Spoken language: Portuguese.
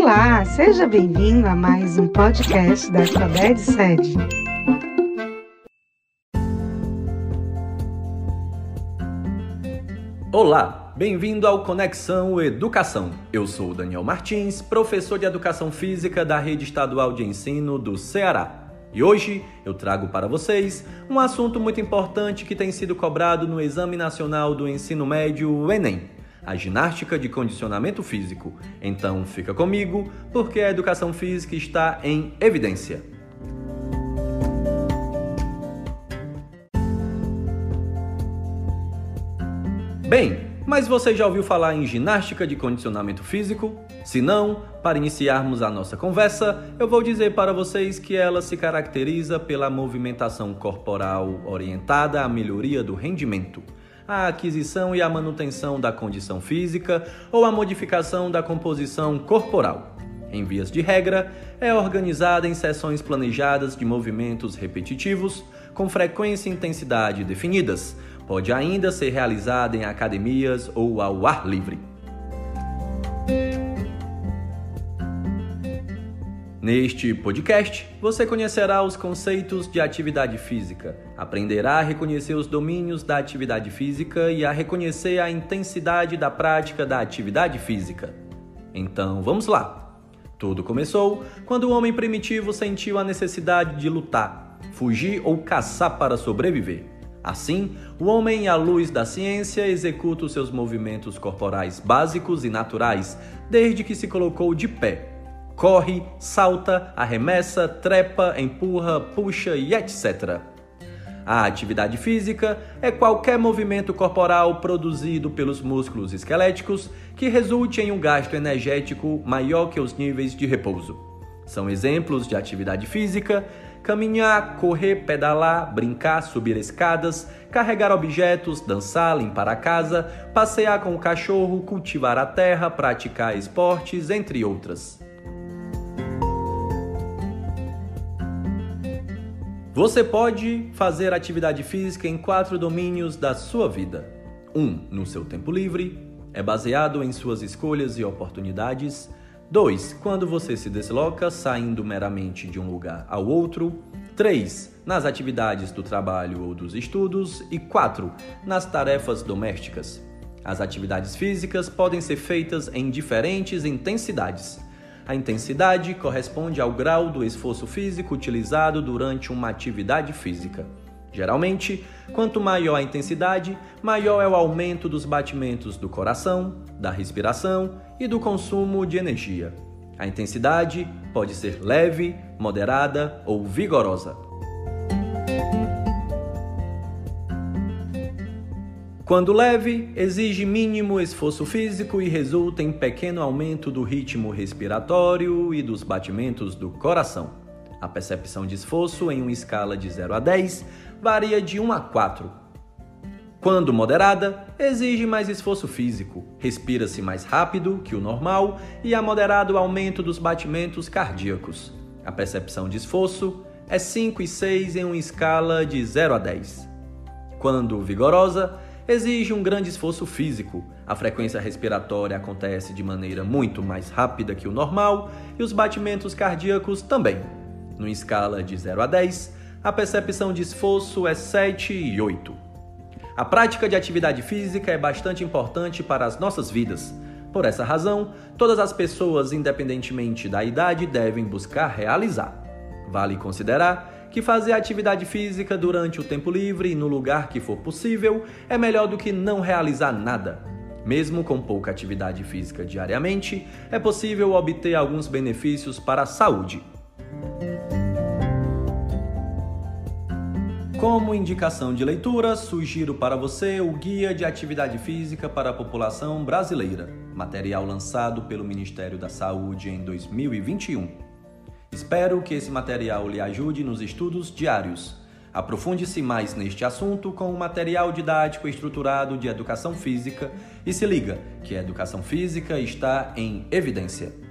Olá, seja bem-vindo a mais um podcast da Alfabete Sede. Olá, bem-vindo ao Conexão Educação. Eu sou Daniel Martins, professor de Educação Física da Rede Estadual de Ensino do Ceará. E hoje eu trago para vocês um assunto muito importante que tem sido cobrado no Exame Nacional do Ensino Médio, o Enem a ginástica de condicionamento físico. Então fica comigo, porque a educação física está em evidência. Bem, mas você já ouviu falar em ginástica de condicionamento físico? Se não, para iniciarmos a nossa conversa, eu vou dizer para vocês que ela se caracteriza pela movimentação corporal orientada à melhoria do rendimento a aquisição e a manutenção da condição física ou a modificação da composição corporal. Em vias de regra, é organizada em sessões planejadas de movimentos repetitivos, com frequência e intensidade definidas. Pode ainda ser realizada em academias ou ao ar livre. Neste podcast, você conhecerá os conceitos de atividade física, aprenderá a reconhecer os domínios da atividade física e a reconhecer a intensidade da prática da atividade física. Então, vamos lá! Tudo começou quando o homem primitivo sentiu a necessidade de lutar, fugir ou caçar para sobreviver. Assim, o homem, à luz da ciência, executa os seus movimentos corporais básicos e naturais desde que se colocou de pé corre, salta, arremessa, trepa, empurra, puxa e etc. A atividade física é qualquer movimento corporal produzido pelos músculos esqueléticos que resulte em um gasto energético maior que os níveis de repouso. São exemplos de atividade física caminhar, correr, pedalar, brincar, subir escadas, carregar objetos, dançar, limpar a casa, passear com o cachorro, cultivar a terra, praticar esportes, entre outras. Você pode fazer atividade física em quatro domínios da sua vida. Um, no seu tempo livre, é baseado em suas escolhas e oportunidades. 2. Quando você se desloca, saindo meramente de um lugar ao outro. 3. Nas atividades do trabalho ou dos estudos. E 4. Nas tarefas domésticas. As atividades físicas podem ser feitas em diferentes intensidades. A intensidade corresponde ao grau do esforço físico utilizado durante uma atividade física. Geralmente, quanto maior a intensidade, maior é o aumento dos batimentos do coração, da respiração e do consumo de energia. A intensidade pode ser leve, moderada ou vigorosa. Quando leve, exige mínimo esforço físico e resulta em pequeno aumento do ritmo respiratório e dos batimentos do coração. A percepção de esforço em uma escala de 0 a 10 varia de 1 a 4. Quando moderada, exige mais esforço físico, respira-se mais rápido que o normal e há moderado aumento dos batimentos cardíacos. A percepção de esforço é 5 e 6 em uma escala de 0 a 10. Quando vigorosa, exige um grande esforço físico. A frequência respiratória acontece de maneira muito mais rápida que o normal e os batimentos cardíacos também. No escala de 0 a 10, a percepção de esforço é 7 e 8. A prática de atividade física é bastante importante para as nossas vidas. Por essa razão, todas as pessoas, independentemente da idade, devem buscar realizar. Vale considerar que fazer atividade física durante o tempo livre e no lugar que for possível é melhor do que não realizar nada. Mesmo com pouca atividade física diariamente, é possível obter alguns benefícios para a saúde. Como indicação de leitura, sugiro para você o Guia de Atividade Física para a População Brasileira, material lançado pelo Ministério da Saúde em 2021. Espero que esse material lhe ajude nos estudos diários. Aprofunde-se mais neste assunto com o material didático estruturado de educação física e se liga que a educação física está em evidência.